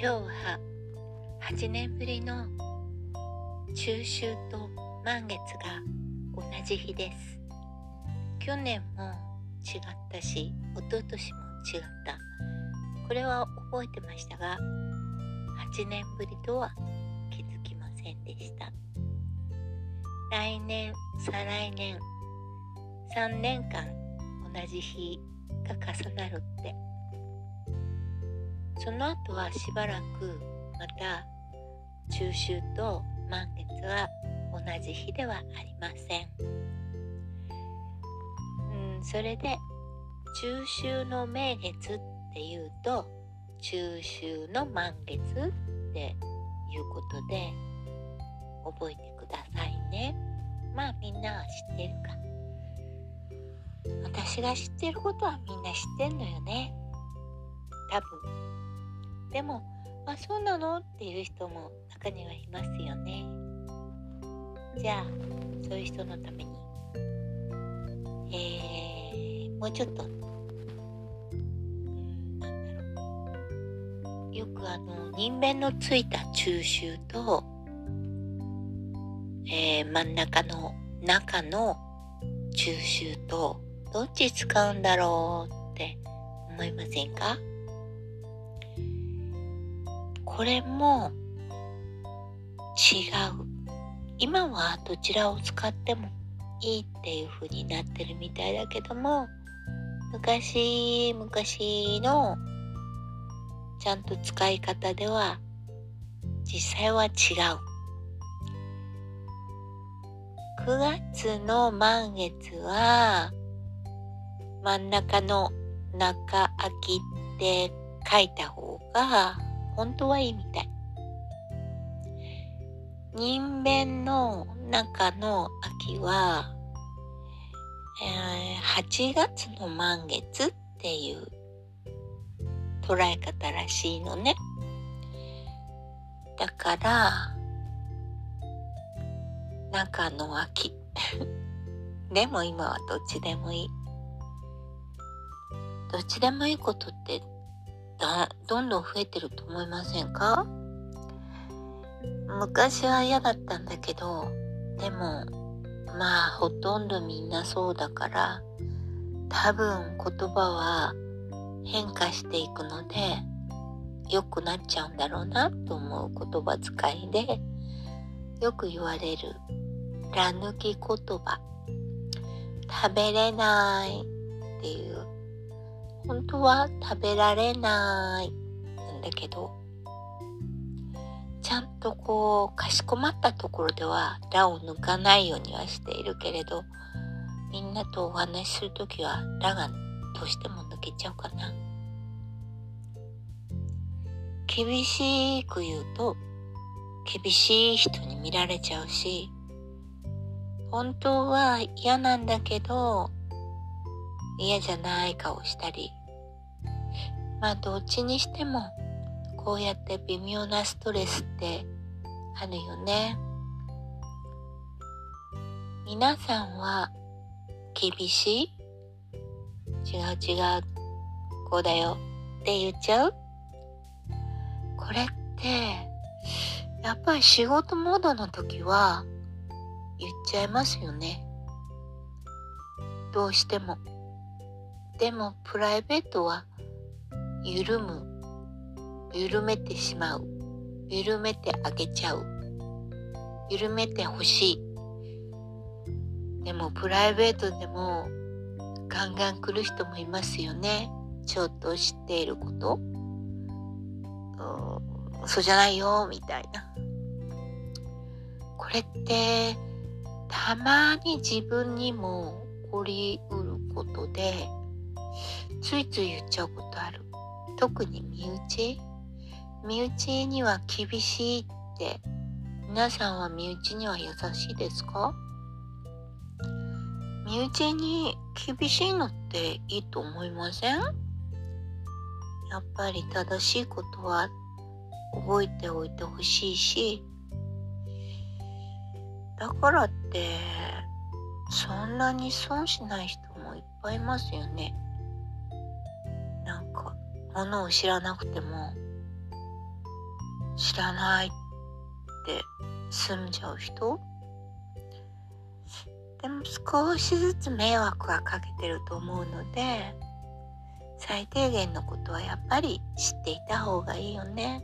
今日は8年ぶりの中秋と満月が同じ日です。去年も違ったし一昨年も違った。これは覚えてましたが8年ぶりとは気づきませんでした。来年再来年3年間同じ日が重なるってその後はしばらくまた中秋と満月は同じ日ではありません。うん、それで中秋の名月っていうと中秋の満月っていうことで覚えてくださいね。まあみんなは知ってるか。私が知ってることはみんな知ってんのよね。多分。でも、あ、そうなの？っていう人も中にはいますよね。じゃあ、そういう人のために、えー、もうちょっと、うん、なんだろう。よくあの、人弁のついた中秋と、えー、真ん中の中の中秋と、どっち使うんだろうって思いませんか？これも違う。今はどちらを使ってもいいっていう風になってるみたいだけども、昔々のちゃんと使い方では実際は違う。9月の満月は真ん中の中秋って書いた方が本当はいいみたい。人弁の中の秋は、えー、8月の満月っていう捉え方らしいのね。だから、中の秋。でも今はどっちでもいい。どっちでもいいことってだどんどん増えてると思いませんか？昔は嫌だったんだけどでもまあほとんどみんなそうだから多分言葉は変化していくので良くなっちゃうんだろうなと思う言葉遣いでよく言われる。ら抜き言葉。食べれないっていう本当は食べられないんだけど、ちゃんとこう、かしこまったところでは、ラを抜かないようにはしているけれど、みんなとお話しするときは、ラがどうしても抜けちゃうかな。厳しく言うと、厳しい人に見られちゃうし、本当は嫌なんだけど、嫌じゃない顔したり、まあどっちにしてもこうやって微妙なストレスってあるよね。皆さんは厳しい？違う違うこうだよって言っちゃう？これってやっぱり仕事モードの時は言っちゃいますよね。どうしても。でもプライベートは緩む。緩めてしまう。緩めてあげちゃう。緩めてほしい。でもプライベートでもガンガン来る人もいますよね。ちょっと知っていること。そうじゃないよみたいな。これってたまに自分にも起こりうることでついつい言っちゃうことある。特に身内？身内には厳しいって皆さんは身内には優しいですか？身内に厳しいのっていいと思いません？やっぱり正しいことは覚えておいてほしいし。だからってそんなに損しない人もいっぱいいますよね。ものを知らなくても知らないって済んじゃう人？でも少しずつ迷惑はかけてると思うので最低限のことはやっぱり知っていた方がいいよね。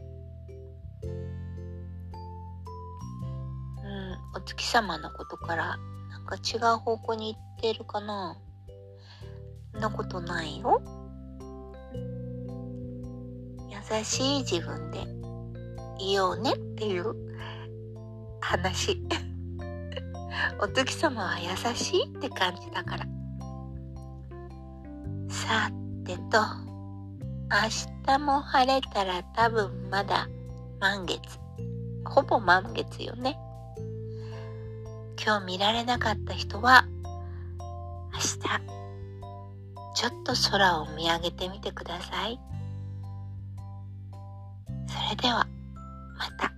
うん、お月様のことからなんか違う方向に行ってるかな？そんなことないよ。優しい自分でいようねっていう話。お月様は優しいって感じだから。さてと、明日も晴れたら多分まだ満月。ほぼ満月よね。今日見られなかった人は、明日、ちょっと空を見上げてみてください。れでは、また。